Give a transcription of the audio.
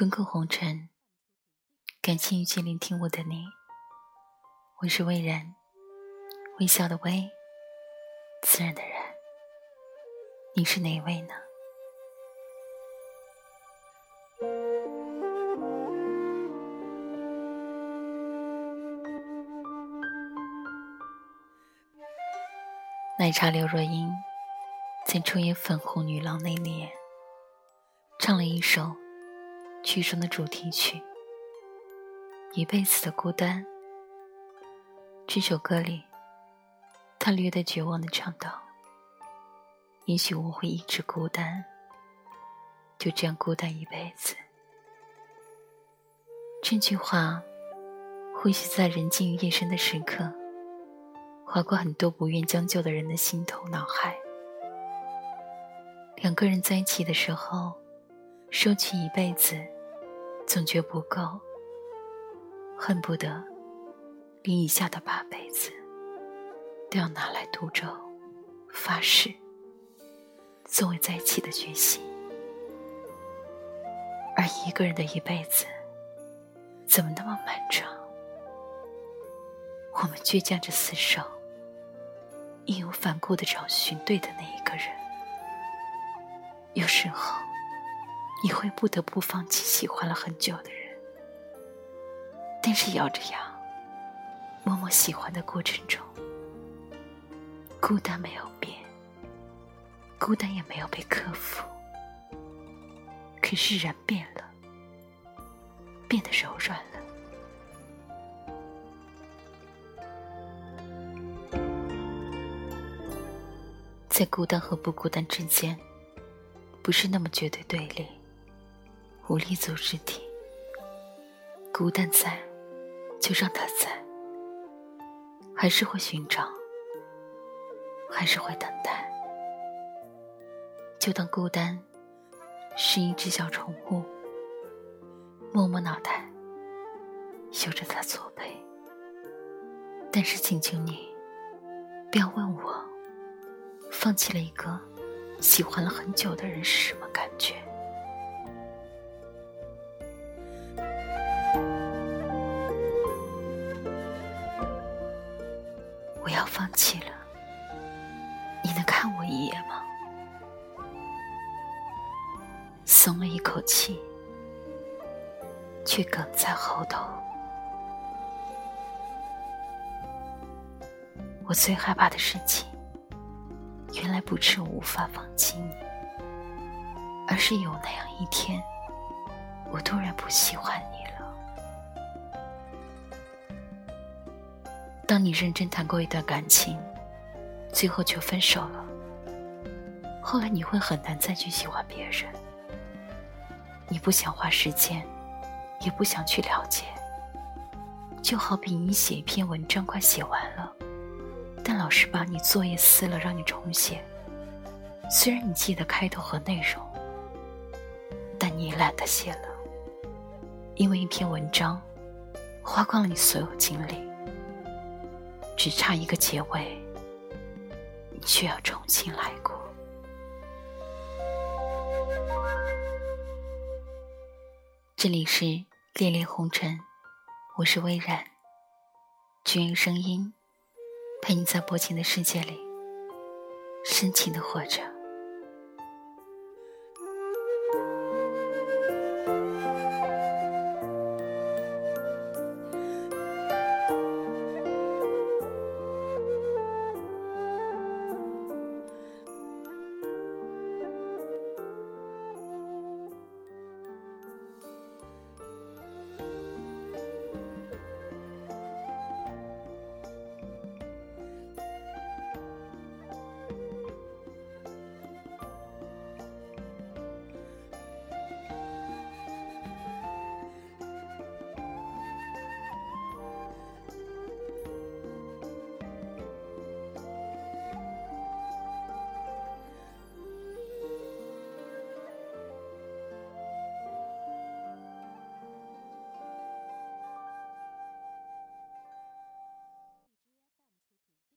滚滚红尘，感谢遇见聆听我的你。我是魏然，微笑的微，自然的然。你是哪一位呢？奶茶刘若英在出演《粉红女郎》那年，唱了一首剧中的主题曲《一辈子的孤单》。这首歌里，他略带绝望的唱道：“也许我会一直孤单，就这样孤单一辈子。”这句话，或许在人静夜深的时刻。划过很多不愿将就的人的心头脑海。两个人在一起的时候，收起一辈子，总觉不够，恨不得连以下的八辈子都要拿来赌咒、发誓，作为在一起的决心。而一个人的一辈子，怎么那么漫长？我们倔强着厮守。义无反顾的找寻对的那一个人，有时候你会不得不放弃喜欢了很久的人，但是咬着牙默默喜欢的过程中，孤单没有变，孤单也没有被克服，可是人变了，变得柔软了。在孤单和不孤单之间，不是那么绝对对立，无立足之地。孤单在，就让它在，还是会寻找，还是会等待。就当孤单是一只小宠物，摸摸脑袋，嗅着它左背。但是，请求你，不要问我。放弃了一个喜欢了很久的人是什么感觉？要放弃了，你能看我一眼吗？松了一口气，却哽在喉头。我最害怕的事情。原来不是我无法放弃你，而是有那样一天，我突然不喜欢你了。当你认真谈过一段感情，最后却分手了，后来你会很难再去喜欢别人。你不想花时间，也不想去了解，就好比你写一篇文章快写完了。但老师把你作业撕了，让你重写。虽然你记得开头和内容，但你懒得写了，因为一篇文章花光了你所有精力，只差一个结尾，你却要重新来过。这里是恋恋红尘，我是微然，只愿声音。陪你在薄情的世界里，深情的活着。